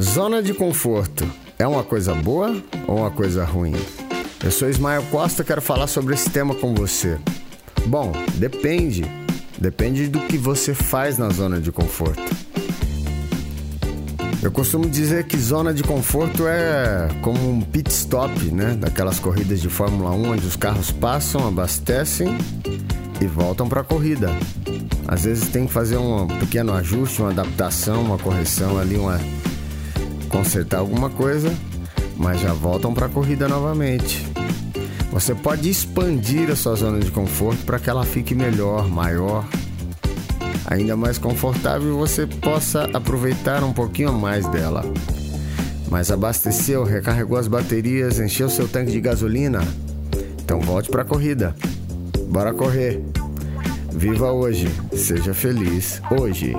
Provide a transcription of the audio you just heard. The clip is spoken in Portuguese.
Zona de conforto é uma coisa boa ou uma coisa ruim? Eu sou Ismael Costa, quero falar sobre esse tema com você. Bom, depende. Depende do que você faz na zona de conforto. Eu costumo dizer que zona de conforto é como um pit stop, né? Daquelas corridas de Fórmula 1 onde os carros passam, abastecem e voltam para a corrida. Às vezes tem que fazer um pequeno ajuste, uma adaptação, uma correção ali, uma consertar alguma coisa, mas já voltam para a corrida novamente. Você pode expandir a sua zona de conforto para que ela fique melhor, maior, ainda mais confortável e você possa aproveitar um pouquinho mais dela. Mas abasteceu, recarregou as baterias, encheu seu tanque de gasolina? Então volte para a corrida. Bora correr. Viva hoje, seja feliz hoje.